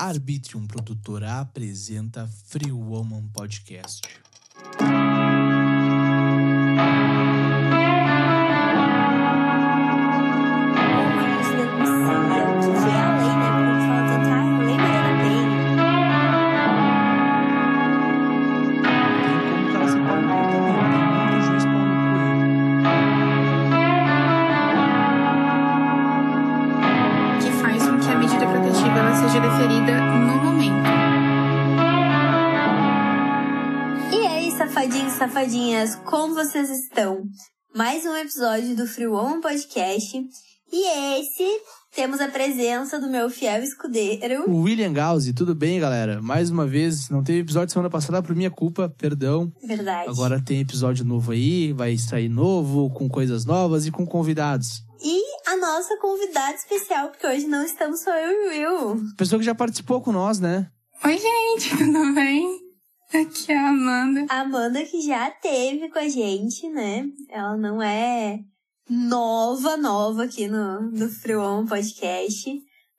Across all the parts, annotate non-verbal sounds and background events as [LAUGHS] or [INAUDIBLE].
Arbitrium Produtora apresenta Free Woman Podcast. Estão? Mais um episódio do Free Woman Podcast. E esse temos a presença do meu fiel escudeiro. O William Gauzi, tudo bem, galera? Mais uma vez, não teve episódio semana passada por minha culpa, perdão. Verdade. Agora tem episódio novo aí, vai sair novo, com coisas novas e com convidados. E a nossa convidada especial, porque hoje não estamos só eu e o Will. Pessoa que já participou com nós, né? Oi, gente, [LAUGHS] tudo bem? Aqui é a Amanda. A Amanda que já teve com a gente, né? Ela não é nova, nova aqui no, no Free Woman Podcast.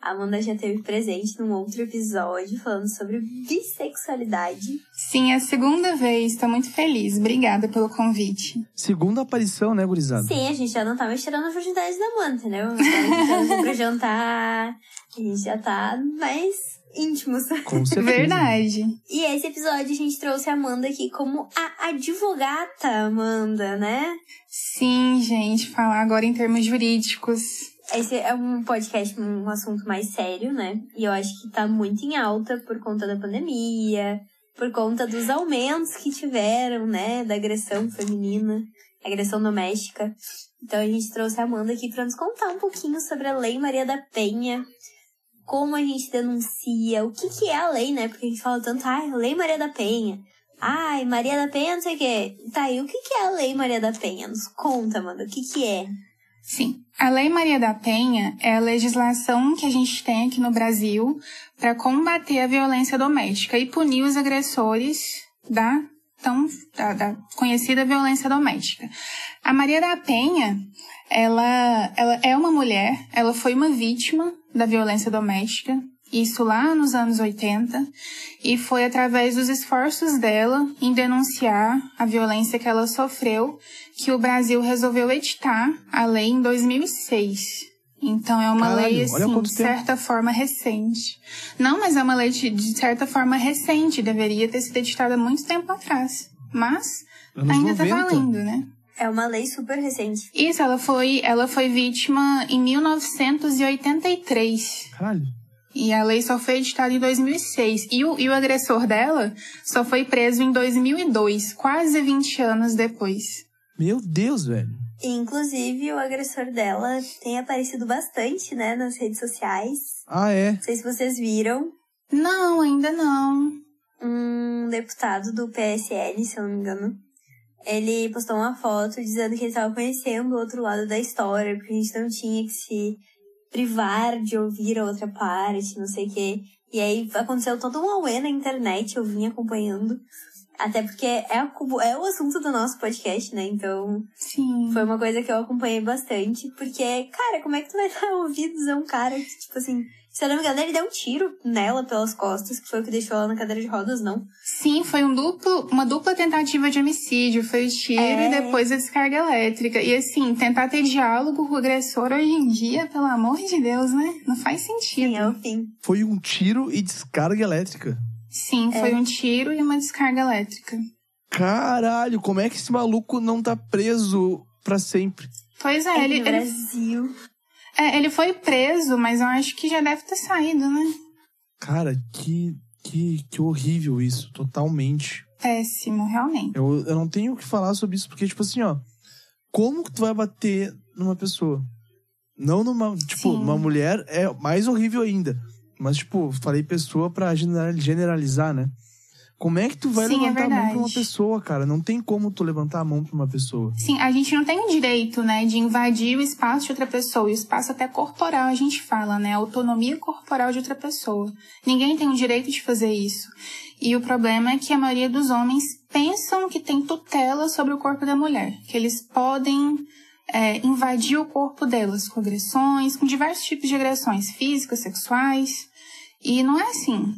A Amanda já teve presente num outro episódio falando sobre bissexualidade. Sim, é a segunda vez, tô muito feliz. Obrigada pelo convite. Segunda aparição, né, gurizada? Sim, a gente já não tá mais tirando a virgindade da Amanda, entendeu? Gente já vai pra jantar, a gente já tá mais íntimos. [LAUGHS] Com certeza. Verdade. E esse episódio a gente trouxe a Amanda aqui como a advogata Amanda, né? Sim, gente, falar agora em termos jurídicos. Esse é um podcast, um assunto mais sério, né? E eu acho que tá muito em alta por conta da pandemia, por conta dos aumentos que tiveram, né? Da agressão feminina, agressão doméstica. Então a gente trouxe a Amanda aqui pra nos contar um pouquinho sobre a Lei Maria da Penha, como a gente denuncia, o que que é a lei, né? Porque a gente fala tanto, ai, Lei Maria da Penha. Ai, Maria da Penha, não sei o quê. Tá, e o que que é a Lei Maria da Penha? Nos conta, Amanda, o que que é? Sim, a Lei Maria da Penha é a legislação que a gente tem aqui no Brasil para combater a violência doméstica e punir os agressores da tão da, da conhecida violência doméstica. A Maria da Penha, ela, ela é uma mulher, ela foi uma vítima da violência doméstica, isso lá nos anos 80, e foi através dos esforços dela em denunciar a violência que ela sofreu que o Brasil resolveu editar a lei em 2006. Então é uma Caralho, lei assim, de certa forma recente. Não, mas é uma lei de, de certa forma recente, deveria ter sido editada há muito tempo atrás. Mas Anos ainda 90. tá valendo, né? É uma lei super recente. Isso, ela foi, ela foi vítima em 1983. Caralho. E a lei só foi editada em 2006. E o, e o agressor dela só foi preso em 2002, quase 20 anos depois. Meu Deus, velho. E, inclusive, o agressor dela tem aparecido bastante, né, nas redes sociais. Ah, é? Não sei se vocês viram. Não, ainda não. Um deputado do PSL, se eu não me engano. Ele postou uma foto dizendo que ele estava conhecendo o outro lado da história, porque a gente não tinha que se privar de ouvir a outra parte, não sei o quê. E aí aconteceu todo um auê na internet, eu vim acompanhando. Até porque é, é o assunto do nosso podcast, né? Então, Sim. foi uma coisa que eu acompanhei bastante. Porque, cara, como é que tu vai [LAUGHS] dar ouvidos a um cara que, tipo assim, se eu não me engano, ele deu um tiro nela pelas costas, que foi o que deixou ela na cadeira de rodas, não? Sim, foi um duplo, uma dupla tentativa de homicídio. Foi o tiro É. e depois a descarga elétrica. E assim, tentar ter diálogo com o agressor hoje em dia, pelo amor de Deus, né? Não faz sentido. Sim, é o fim. Foi um tiro e descarga elétrica. Sim, É. foi um tiro e uma descarga elétrica. Caralho, como é que esse maluco não tá preso pra sempre? Pois É é, ele, no ele, Brasil. é, ele foi preso, mas eu acho que já deve ter saído, né? Cara, que, que, que horrível isso, totalmente. Péssimo, realmente. Eu, eu não tenho o que falar sobre isso, porque, tipo assim, ó. Como que tu vai bater numa pessoa? Não numa. Tipo, Sim. uma mulher é mais horrível ainda. Mas, tipo, falei pessoa pra general- generalizar, né? Como é que tu vai Sim, é levantar a mão pra uma pessoa, cara? Não tem como tu levantar a mão pra uma pessoa. Sim, a gente não tem o direito, né, de invadir o espaço de outra pessoa. E o espaço até corporal, a gente fala, né? A autonomia corporal de outra pessoa. Ninguém tem o direito de fazer isso. E o problema é que a maioria dos homens pensam que tem tutela sobre o corpo da mulher. Que eles podem é, invadir o corpo delas com agressões, com diversos tipos de agressões físicas, sexuais. E não é assim.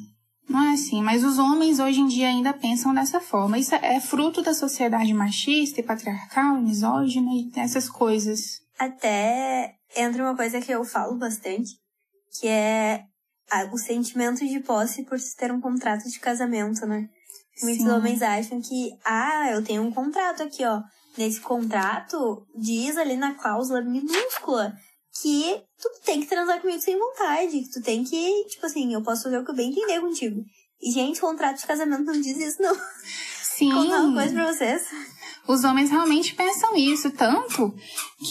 Não é assim, mas os homens hoje em dia ainda pensam dessa forma. Isso é fruto da sociedade machista e patriarcal, misógina e essas coisas. Até entra uma coisa que eu falo bastante, que é o sentimento de posse por se ter um contrato de casamento, né? Muitos Sim. homens acham que, ah, eu tenho um contrato aqui, ó. Nesse contrato, diz ali na cláusula minúscula que tu tem que transar comigo sem vontade. Que tu tem que, tipo assim, eu posso fazer o que eu bem entender contigo. E, gente, contrato de casamento não diz isso, não. Sim. Contar uma coisa pra vocês. Os homens realmente pensam isso, tanto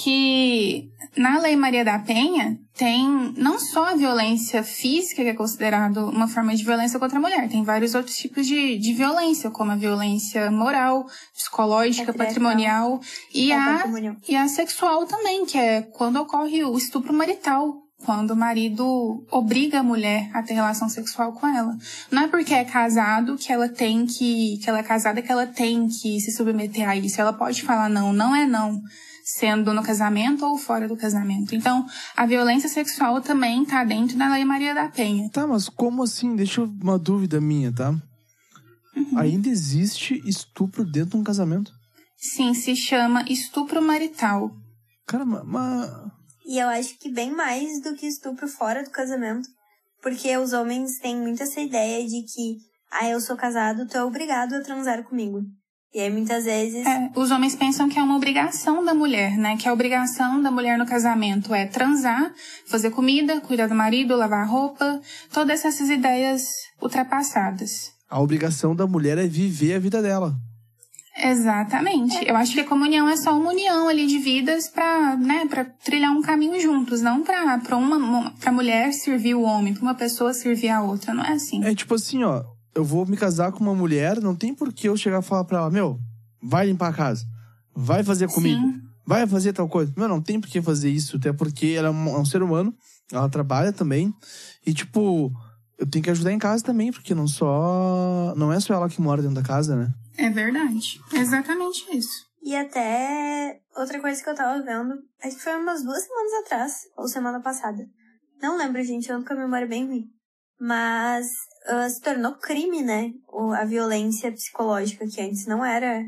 que na Lei Maria da Penha tem não só a violência física, que é considerado uma forma de violência contra a mulher, tem vários outros tipos de, de violência, como a violência moral, psicológica, patrimonial e, é a, patrimonial. e a sexual também, que é quando ocorre o estupro marital quando o marido obriga a mulher a ter relação sexual com ela. Não é porque é casado que ela tem que, que ela é casada que ela tem que se submeter a isso. Ela pode falar não, não é não, sendo no casamento ou fora do casamento. Então, a violência sexual também tá dentro da Lei Maria da Penha. Tá, mas como assim? Deixa eu, uma dúvida minha, tá? Uhum. Ainda existe estupro dentro de um casamento? Sim, se chama estupro marital. Cara, mas e eu acho que bem mais do que estupro fora do casamento. Porque os homens têm muito essa ideia de que, ah, eu sou casado, tu é obrigado a transar comigo. E aí muitas vezes. É, os homens pensam que é uma obrigação da mulher, né? Que a obrigação da mulher no casamento é transar, fazer comida, cuidar do marido, lavar roupa, todas essas ideias ultrapassadas. A obrigação da mulher é viver a vida dela. Exatamente. É. Eu acho que a comunhão é só uma união ali de vidas para, né, para trilhar um caminho juntos, não para para uma pra mulher servir o homem, para uma pessoa servir a outra, não é assim. É tipo assim, ó, eu vou me casar com uma mulher, não tem por que eu chegar e falar para ela, meu, vai limpar a casa, vai fazer comida, Sim. vai fazer tal coisa. Meu, não tem por que fazer isso, até porque ela é um, é um ser humano, ela trabalha também e tipo, eu tenho que ajudar em casa também, porque não só não é só ela que mora dentro da casa, né? É verdade. exatamente isso. E até outra coisa que eu tava vendo, acho que foi umas duas semanas atrás, ou semana passada. Não lembro, gente, eu ando com a memória bem ruim. Mas uh, se tornou crime, né? A violência psicológica, que antes não era.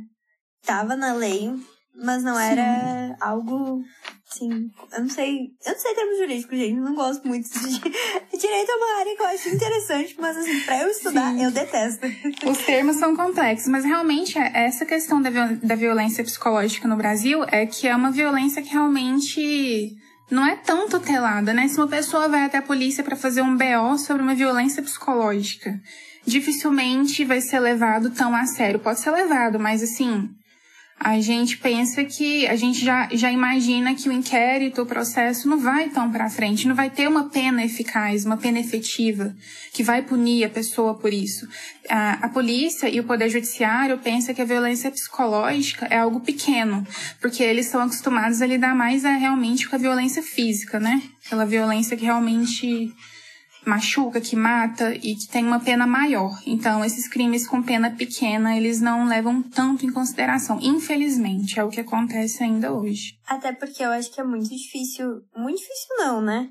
Tava na lei, mas não Sim. era algo Sim, eu não sei. Eu não sei termos jurídicos, gente. Não gosto muito de. [LAUGHS] Direito é uma área que eu acho interessante, mas assim, pra eu estudar, Sim. eu detesto. Os termos são complexos, mas realmente essa questão da, viol da violência psicológica no Brasil é que é uma violência que realmente não é tão tutelada, né? Se uma pessoa vai até a polícia para fazer um BO sobre uma violência psicológica, dificilmente vai ser levado tão a sério. Pode ser levado, mas assim, a gente pensa que a gente já, já imagina que o inquérito, o processo não vai tão para frente, não vai ter uma pena eficaz, uma pena efetiva que vai punir a pessoa por isso. A, a polícia e o poder judiciário pensam que a violência psicológica é algo pequeno, porque eles são acostumados a lidar mais é, realmente com a violência física, né? Aquela violência que realmente machuca, que mata e que tem uma pena maior. Então, esses crimes com pena pequena, eles não levam tanto em consideração. Infelizmente, é o que acontece ainda hoje. Até porque eu acho que é muito difícil. Muito difícil não, né?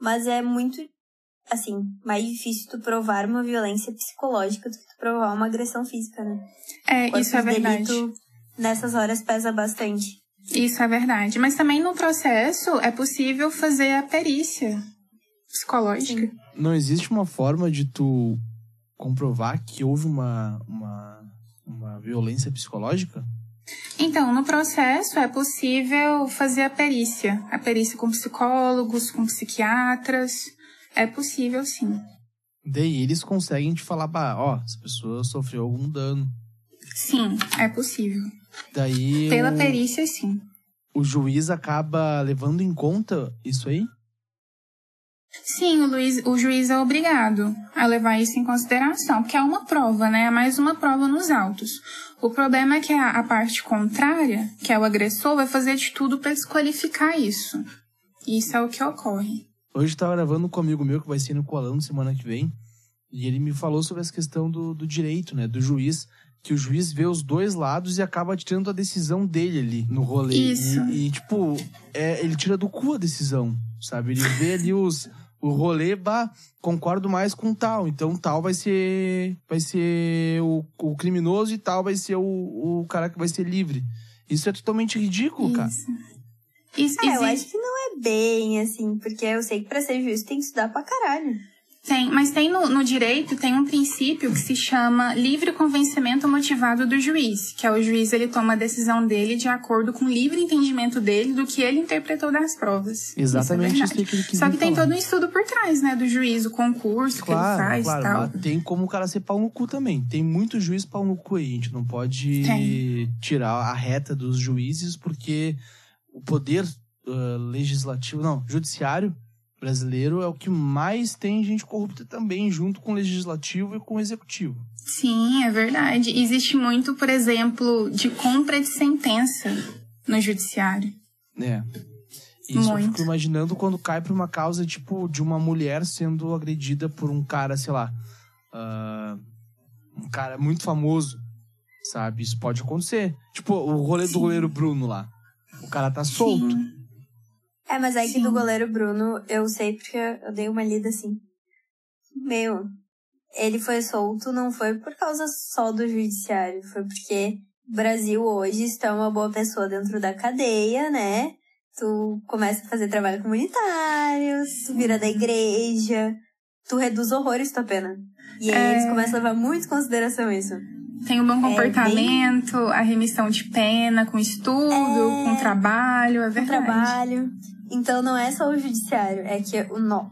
Mas é muito, assim, mais difícil tu provar uma violência psicológica do que tu provar uma agressão física, né? É, isso é verdade. Delito, nessas horas pesa bastante. Isso é verdade. Mas também no processo é possível fazer a perícia psicológica. Sim. Não existe uma forma de tu comprovar que houve uma, uma, uma violência psicológica? Então, no processo é possível fazer a perícia. A perícia com psicólogos, com psiquiatras. É possível, sim. Daí eles conseguem te falar, ó, essa pessoa sofreu algum dano. Sim, é possível. Daí. Pela o... perícia, sim. O juiz acaba levando em conta isso aí? Sim, o, Luiz, o juiz é obrigado a levar isso em consideração, porque é uma prova, né? É mais uma prova nos autos. O problema é que a, a parte contrária, que é o agressor, vai fazer de tudo para desqualificar isso. Isso é o que ocorre. Hoje estava gravando com um amigo meu que vai ser no Colão semana que vem, e ele me falou sobre essa questão do, do direito, né? Do juiz que o juiz vê os dois lados e acaba tirando a decisão dele ali no rolê. Isso. E, e tipo, é, ele tira do cu a decisão, sabe? Ele vê ali os, o rolê, bah, concordo mais com tal. Então tal vai ser vai ser o, o criminoso e tal vai ser o, o cara que vai ser livre. Isso é totalmente ridículo, Isso. cara. Isso, Ah, eu acho que não é bem assim, porque eu sei que pra ser juiz tem que estudar pra caralho. Tem, mas tem no, no direito tem um princípio que se chama livre convencimento motivado do juiz, que é o juiz ele toma a decisão dele de acordo com o livre entendimento dele do que ele interpretou das provas. Exatamente isso, é isso que Só que tem falar. todo um estudo por trás, né, do juiz, o concurso que ele Claro, faz claro, e tal. tem como o cara ser pau no cu também. Tem muito juiz pau no cu aí. A gente não pode Tem. tirar a reta dos juízes, porque o poder ah, legislativo, não, judiciário brasileiro é o que mais tem gente corrupta também, junto com o legislativo e com o executivo. Sim, é verdade. Existe muito, por exemplo, de compra de sentença no judiciário. É. Isso eu Muito. fico imaginando quando cai pra uma causa, tipo, de uma mulher sendo agredida por um cara, sei lá, ah, um cara muito famoso, sabe? Isso pode acontecer. Tipo, o rolê do Sim. goleiro Bruno lá. O cara tá solto. Sim. É, mas é que Sim. do goleiro Bruno, eu sei porque eu dei uma lida assim. Meu, ele foi solto não foi por causa só do judiciário, foi porque o Brasil hoje está uma boa pessoa dentro da cadeia, né? Tu começa a fazer trabalho comunitário, tu vira da igreja, tu reduz horrores tua pena. E aí É. eles começam a levar muito em consideração isso. Tem o bom bem- comportamento, a remissão de pena com estudo, É. com trabalho, é verdade. trabalho. Então não é só o judiciário, é que o nó.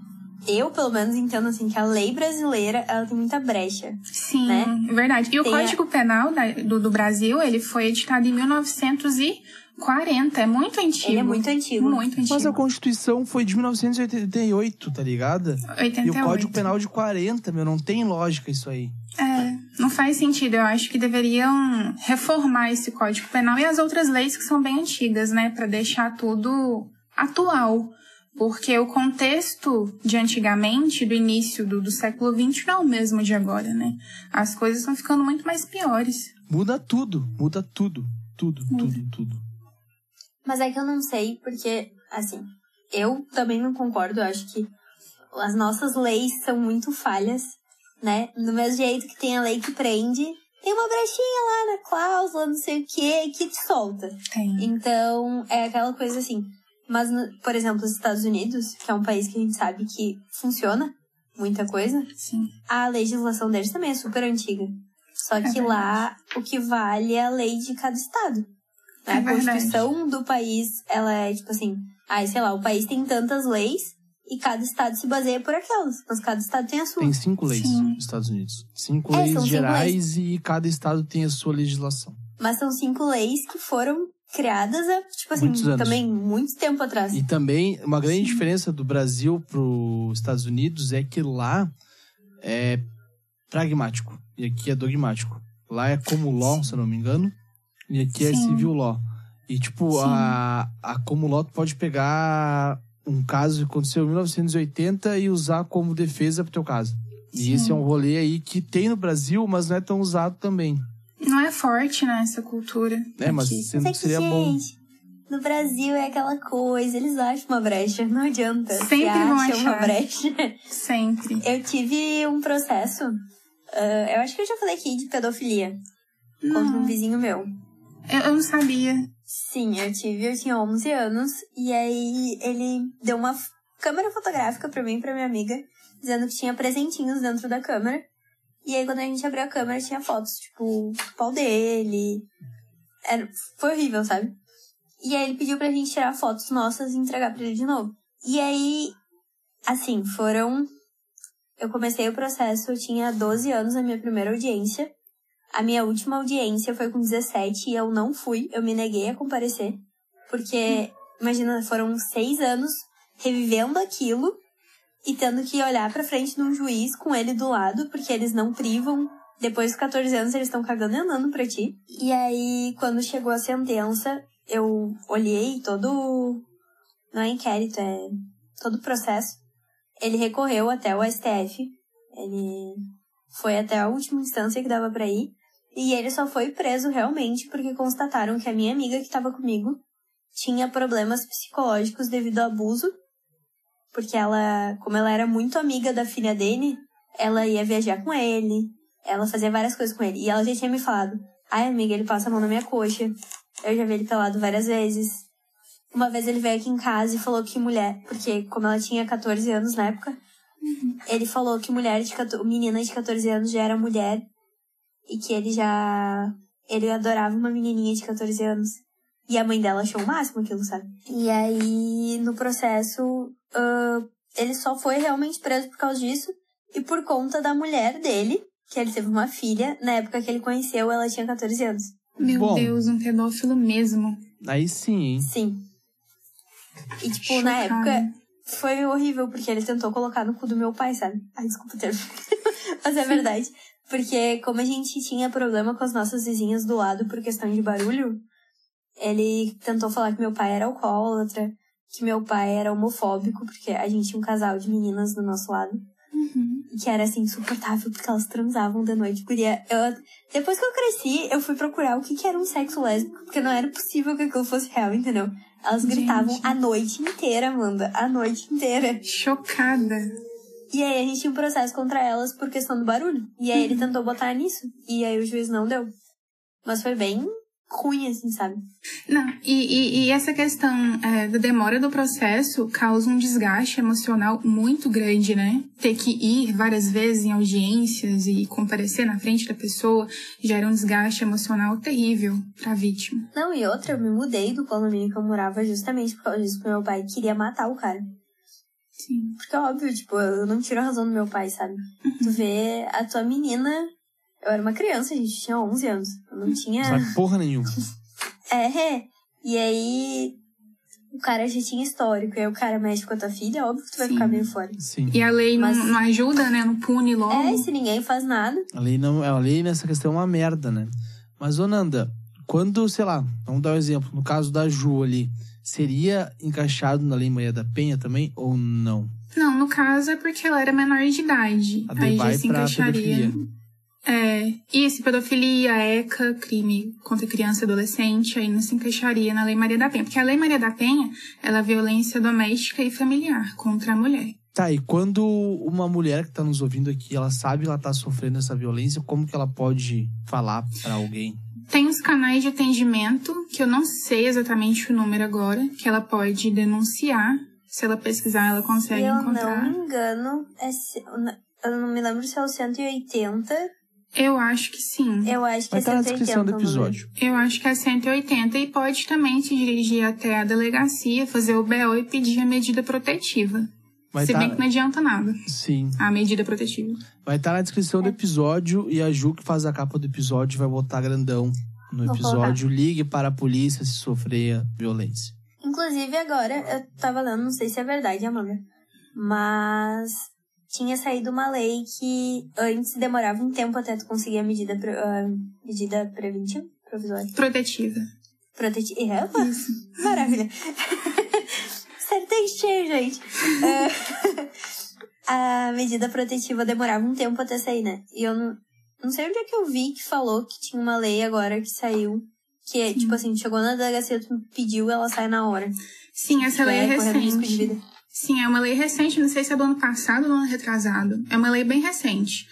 Eu, pelo menos, entendo assim que a lei brasileira ela tem muita brecha. Sim, né? é verdade. E o Tem a- Código Penal da- do, do Brasil, ele foi editado em 1940. É muito antigo. Ele é muito antigo. Muito antigo. Mas a Constituição foi de 1988, tá ligado? 88. E o Código Penal de 40, meu, não tem lógica isso aí. É, não faz sentido. Eu acho que deveriam reformar esse Código Penal e as outras leis que são bem antigas, né? Pra deixar tudo atual. Porque o contexto de antigamente, do início do, do século XX, não é o mesmo de agora, né? As coisas estão ficando muito mais piores. Muda tudo, muda tudo. Tudo, tudo, tudo. Mas é que eu não sei, porque, assim, eu também não concordo. Eu acho que as nossas leis são muito falhas, né? Do mesmo jeito que tem a lei que prende, tem uma brechinha lá na cláusula, não sei o quê, que te solta. Tem. Então, é aquela coisa assim. Mas, no- por exemplo, os Estados Unidos, que é um país que a gente sabe que funciona muita coisa, Sim. a legislação deles também é super antiga. Só que verdade. lá o que vale é a lei de cada estado. É a verdade. Constituição do país, ela é tipo assim, ai, sei lá, o país tem tantas leis e cada estado se baseia por aquelas. Mas cada estado tem a sua. Tem cinco leis Sim. nos Estados Unidos. Cinco É, leis cinco gerais e cada estado tem a sua legislação. Mas são cinco leis que foram criadas há, tipo assim, Muitos anos. também muito tempo atrás. E também, uma grande diferença do Brasil para os Estados Unidos é que lá é pragmático e aqui é dogmático. Lá é como law, se eu não me engano, e aqui é Sim. civil law. E, tipo, Sim. a, a como law tu pode pegar um caso que aconteceu em 1980 e usar como defesa pro teu caso. E Sim. esse é um rolê aí que tem no Brasil, mas não é tão usado também. Não é forte, né, essa cultura. É, mas sendo que é que, seria bom. gente, no Brasil é aquela coisa, eles acham uma brecha, não adianta. Sempre Se vão acham uma achar. brecha. Sempre. Eu tive um processo, ah, eu acho que eu já falei aqui de pedofilia, contra um Não, vizinho meu. Eu, eu não sabia. Sim, eu tive, eu tinha 11 anos, e aí ele deu uma câmera fotográfica pra mim e pra minha amiga, dizendo que tinha presentinhos dentro da câmera. E aí quando a gente abriu a câmera tinha fotos, tipo, do pau dele. Era, foi horrível, sabe? E aí ele pediu pra gente tirar fotos nossas e entregar pra ele de novo. E aí, assim, foram. Eu comecei o processo, eu tinha 12 anos na minha primeira audiência. A minha última audiência foi com 17 e eu não fui, eu me neguei a comparecer. Porque, imagina, foram seis anos revivendo aquilo e tendo que olhar pra frente de um juiz com ele do lado, porque eles não privam. Depois dos 14 anos, eles estão cagando e andando pra ti. E aí, quando chegou a sentença, eu olhei todo. Não é inquérito, é todo o processo. Ele recorreu até o STF. Ele foi até a última instância que dava pra ir. E ele só foi preso realmente porque constataram que a minha amiga que estava comigo tinha problemas psicológicos devido ao abuso Porque ela, como ela era muito amiga da filha dele, ela ia viajar com ele, ela fazia várias coisas com ele. E ela já tinha me falado: ai, amiga, ele passa a mão na minha coxa. Eu já vi ele pelado várias vezes. Uma vez ele veio aqui em casa e falou que mulher, porque como ela tinha 14 anos na época, ele falou que mulher de 14, menina de 14 anos já era mulher e que ele já ele adorava uma menininha de 14 anos. E a mãe dela achou o máximo aquilo, sabe? E aí, no processo, uh, ele só foi realmente preso por causa disso e por conta da mulher dele, que ele teve uma filha, na época que ele conheceu, ela tinha 14 anos. Meu Bom. Deus, um pedófilo mesmo. Aí sim, hein? Sim. E, tipo, na Chocada. época, foi horrível, porque ele tentou colocar no cu do meu pai, sabe? Ai, desculpa o termo. [LAUGHS] Mas é verdade. Porque como a gente tinha problema com as nossas vizinhas do lado por questão de barulho, ele tentou falar que meu pai era alcoólatra, que meu pai era homofóbico, porque a gente tinha um casal de meninas do nosso lado. Uhum. Que era assim, insuportável, porque elas transavam de noite. Guria, eu, depois que eu cresci, eu fui procurar o que, que era um sexo lésbico, porque não era possível que aquilo fosse real, entendeu? Elas Gente. gritavam a noite inteira, Amanda. A noite inteira. Chocada. E aí a gente tinha um processo contra elas por questão do barulho. E aí ele Uhum. tentou botar nisso. E aí o juiz não deu. Mas foi bem ruim, assim, sabe? Não, e, e, e essa questão é, da demora do processo causa um desgaste emocional muito grande, né? Ter que ir várias vezes em audiências e comparecer na frente da pessoa gera um desgaste emocional terrível pra vítima. Não, e outra, eu me mudei do condomínio que eu morava justamente por causa disso, porque meu pai queria matar o cara. Sim. Porque, óbvio, tipo, eu não tiro a razão do meu pai, sabe? Tu vê a tua menina. Eu era uma criança, a gente tinha 11 anos. Eu não tinha. Sabe porra nenhuma. [LAUGHS] É, é. E aí. O cara já tinha histórico. E aí o cara mexe com a tua filha, óbvio que tu vai Sim. ficar meio fora. Sim. E a lei Mas- não, não ajuda, né? Não pune logo. É, e se ninguém faz nada. A lei, não, a lei nessa questão é uma merda, né? Mas, ô Nanda, quando, sei lá, vamos dar um exemplo. No caso da Ju ali, seria encaixado na Lei Maria da Penha também ou não? Não, no caso é porque ela era menor de idade. A Aí já se encaixaria. É, isso, pedofilia, ECA, crime contra criança e adolescente, aí não se encaixaria na Lei Maria da Penha. Porque a Lei Maria da Penha, ela é violência doméstica e familiar contra a mulher. Tá, e quando uma mulher que tá nos ouvindo aqui, ela sabe que ela tá sofrendo essa violência, como que ela pode falar pra alguém? Tem os canais de atendimento, que eu não sei exatamente o número agora, que ela pode denunciar. Se ela pesquisar, ela consegue eu encontrar. não me engano, é, eu não me lembro se é o 180. Eu acho que sim. Eu acho que Vai é estar na 180. descrição do episódio. Eu acho que é 180 e pode também se dirigir até a delegacia, fazer o BO e pedir a medida protetiva. Vai se tá- bem que não adianta nada, Sim. a medida protetiva. Vai estar na descrição do episódio e a Ju, que faz a capa do episódio, vai botar grandão no Vou episódio. Ligue para a polícia se sofrer violência. Inclusive, agora, eu tava lendo, não sei se é verdade, Amanda, mas tinha saído uma lei que antes demorava um tempo até tu conseguir a medida, pre- a medida preventiva, provisória, Protetiva. protetiva. É, maravilha. Cheio, gente. Ah, [LAUGHS] a medida protetiva demorava um tempo até sair, né? E eu não, não sei onde é que eu vi que falou que tinha uma lei agora que saiu. Que é, tipo assim, chegou na delegacia, tu pediu, ela sai na hora. Sim, essa lei é de recente. Sim, é uma lei recente, não sei se é do ano passado ou do ano retrasado. É uma lei bem recente.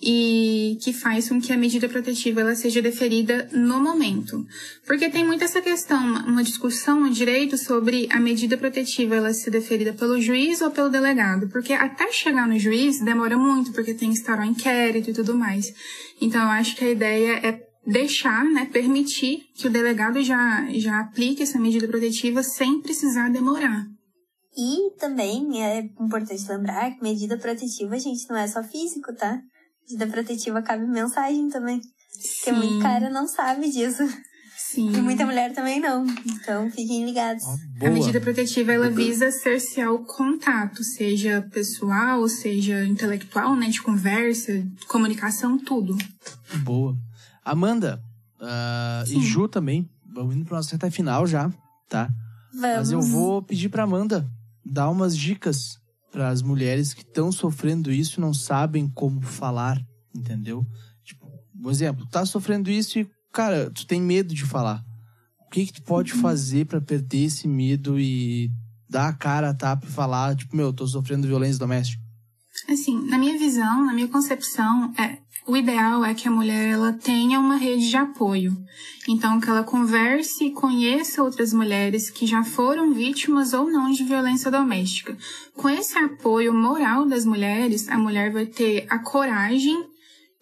E que faz com que a medida protetiva ela seja deferida no momento. Porque tem muito essa questão, uma- discussão no direito sobre a medida protetiva ela ser deferida pelo juiz ou pelo delegado. Porque até chegar no juiz demora muito, porque tem que estar o inquérito e tudo mais. Então eu acho que a ideia é deixar, né, permitir que o delegado já, já aplique essa medida protetiva sem precisar demorar. E também é importante lembrar que medida protetiva, gente, não é só físico, tá? Medida protetiva cabe mensagem também. Porque muito cara não sabe disso. Sim. E muita mulher também não. Então fiquem ligados. Ó, A medida protetiva ela visa cercear o contato, seja pessoal, seja intelectual, né, de conversa, comunicação, tudo. Boa. Amanda ah, e. Ju também. Vamos indo para nossa reta final já, tá? Vamos. Mas eu vou pedir pra Amanda dar umas dicas para as mulheres que estão sofrendo isso e não sabem como falar, entendeu? Tipo, um exemplo, tá sofrendo isso e, cara, tu tem medo de falar. O que que tu pode Uhum. fazer pra perder esse medo e dar a cara, tapa e falar, tipo, meu, tô sofrendo violência doméstica? Assim, na minha visão, na minha concepção, é, o ideal é que a mulher ela tenha uma rede de apoio. Então, que ela converse e conheça outras mulheres que já foram vítimas ou não de violência doméstica. Com esse apoio moral das mulheres, a mulher vai ter a coragem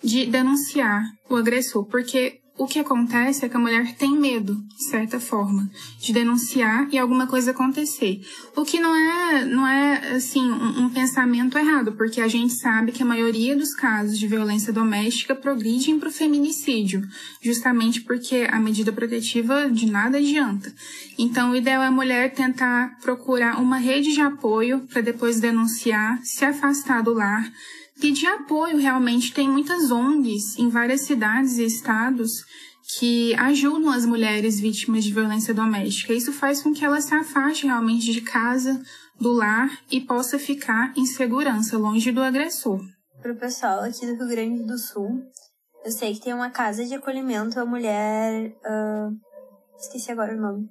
de denunciar o agressor, porque o que acontece é que a mulher tem medo, de certa forma, de denunciar e alguma coisa acontecer. O que não é, não é assim, um, um pensamento errado, porque a gente sabe que a maioria dos casos de violência doméstica progridem para o feminicídio, justamente porque a medida protetiva de nada adianta. Então, o ideal é a mulher tentar procurar uma rede de apoio para depois denunciar, se afastar do lar, pedir apoio realmente. Tem muitas ONGs em várias cidades e estados que ajudam as mulheres vítimas de violência doméstica. Isso faz com que elas se afastem realmente de casa, do lar e possa ficar em segurança, longe do agressor. Para o pessoal aqui do Rio Grande do Sul, eu sei que tem uma casa de acolhimento à mulher. Uh, esqueci agora o nome.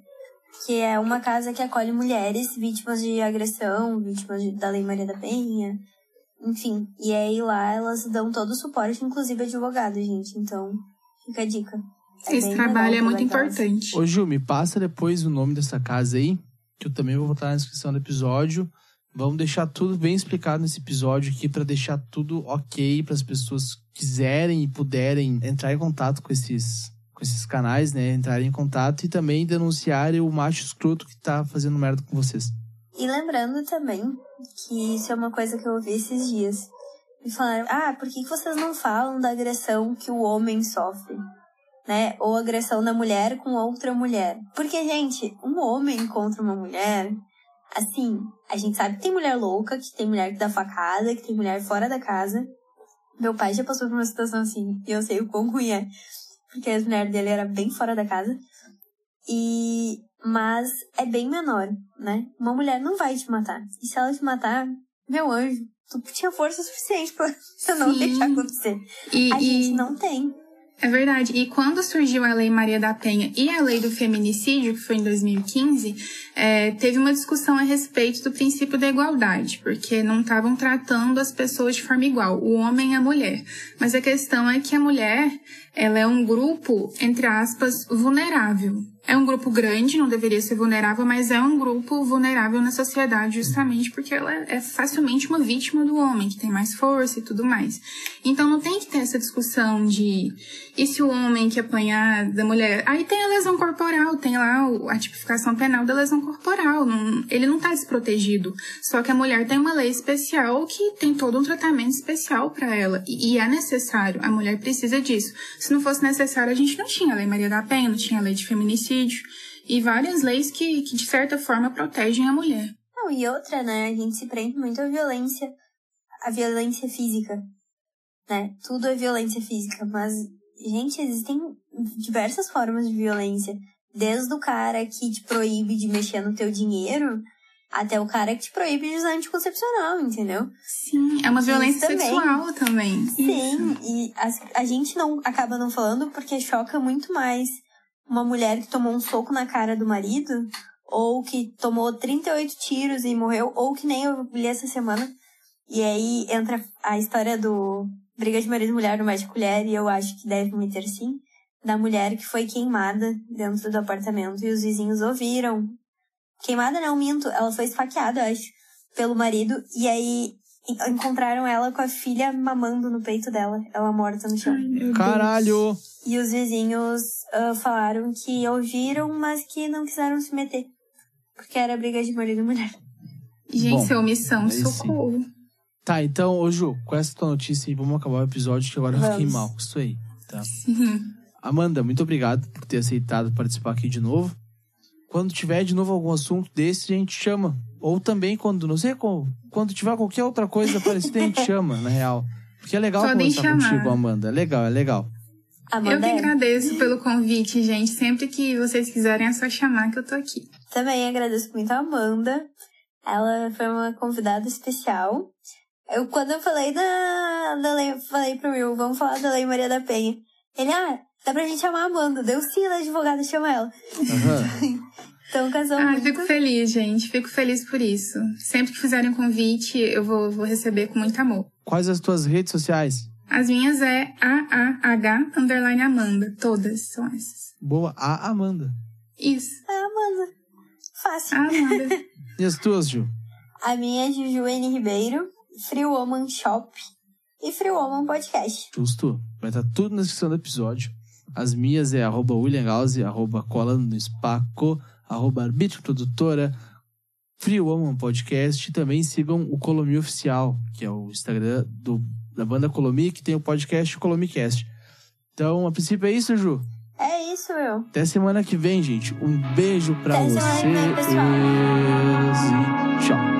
Que é uma casa que acolhe mulheres vítimas de agressão, vítimas de, da Lei Maria da Penha, enfim, e aí lá elas dão todo o suporte, inclusive advogado, gente. Então, fica a dica. É Esse trabalho é muito importante. Ô, Ju, me passa depois o nome dessa casa aí, que eu também vou botar na descrição do episódio. Vamos deixar tudo bem explicado nesse episódio aqui para deixar tudo ok para as pessoas quiserem e puderem entrar em contato com esses com esses canais, né? Entrarem em contato e também denunciarem o macho escroto que tá fazendo merda com vocês. E lembrando também que isso é uma coisa que eu ouvi esses dias. Me falaram, ah, por que vocês não falam da agressão que o homem sofre? Né? Ou agressão da mulher com outra mulher. Porque, gente, um homem contra uma mulher, assim, a gente sabe que tem mulher louca, que tem mulher que dá facada, que tem mulher fora da casa. Meu pai já passou por uma situação assim, e eu sei o quão ruim é. Porque a mulher dele era bem fora da casa. E mas é bem menor, né? Uma mulher não vai te matar. E se ela te matar, meu anjo, tu tinha força suficiente pra [LAUGHS] não Sim. deixar acontecer. E, a gente não tem. É verdade. E quando surgiu a Lei Maria da Penha e a Lei do Feminicídio, que foi em 2015, é, teve uma discussão a respeito do princípio da igualdade, porque não estavam tratando as pessoas de forma igual, o homem e a mulher. Mas a questão é que a mulher, ela é um grupo, entre aspas, vulnerável. É um grupo grande, não deveria ser vulnerável, mas é um grupo vulnerável na sociedade justamente porque ela é facilmente uma vítima do homem, que tem mais força e tudo mais. Então não tem que ter essa discussão de e se o homem que apanhar da mulher. Aí tem a lesão corporal, tem lá a tipificação penal da lesão corporal. Não, ele não está desprotegido. Só que a mulher tem uma lei especial que tem todo um tratamento especial para ela. E, e, é necessário. A mulher precisa disso. Se não fosse necessário, a gente não tinha a Lei Maria da Penha, não tinha a lei de feminicídio. E várias leis que, que de certa forma, protegem a mulher. Não, e outra, né? A gente se prende muito à violência, à violência física. Né? Tudo é violência física, mas gente, existem diversas formas de violência. Desde o cara que te proíbe de mexer no teu dinheiro, até o cara que te proíbe de usar anticoncepcional, entendeu? Sim, é uma violência também. sexual também. Sim, Isso. e a, a gente não acaba não falando porque choca muito mais uma mulher que tomou um soco na cara do marido, ou que tomou 38 tiros e morreu, ou que nem eu li essa semana. E aí entra a história do briga de marido e mulher no mais de colher, e eu acho que deve meter sim, da mulher que foi queimada dentro do apartamento e os vizinhos ouviram. Queimada não, minto, ela foi esfaqueada, eu acho, pelo marido, e aí encontraram ela com a filha mamando no peito dela, ela morta no chão. Caralho! E os vizinhos uh, falaram que ouviram, mas que não quiseram se meter. Porque era briga de marido e mulher. Gente, Bom, omissão, socorro. Sim. Tá, então, ô Ju, com essa tua notícia aí, vamos acabar o episódio que agora vamos. eu fiquei mal com isso aí, tá? Amanda, muito obrigado por ter aceitado participar aqui de novo. Quando tiver de novo algum assunto desse, a gente chama. Ou também quando, não sei como, quando tiver qualquer outra coisa parecida, a gente [LAUGHS] chama, na real. Porque é legal Podem conversar chamar. contigo, Amanda. É legal, é legal. Amanda, eu que é. agradeço pelo convite, gente. Sempre que vocês quiserem é só chamar que eu tô aqui. Também agradeço muito a Amanda. Ela foi uma convidada especial. Eu, quando eu falei da, da lei, falei pro Will, vamos falar da Lei Maria da Penha. Ele, ah, dá pra gente chamar a Amanda. Deu sim, a advogada chama ela. Uhum. [LAUGHS] Então, casou Ah, muito. fico feliz, gente. Fico feliz por isso. Sempre que fizerem um convite, eu vou, vou receber com muito amor. Quais as tuas redes sociais? As minhas é AAH underline Amanda. Todas são essas. Boa, a Amanda. Isso. Ah, Amanda. Fácil. A Amanda. [LAUGHS] E as tuas, Ju? A minha é Juju N. Ribeiro, Free Woman Shop e Free Woman Podcast. Justo. Vai estar tudo na descrição do episódio. As minhas é arroba William Gause, arroba Colando no Spaco, arroba Arbítrio Produtora, Free Woman Podcast. E também sigam o Colomi Oficial, que é o Instagram do, da banda Colomi, que tem o podcast Colomicast. Então, a princípio é isso, Ju. É isso, meu. Até semana que vem, gente. Um beijo pra Até vem, e tchau.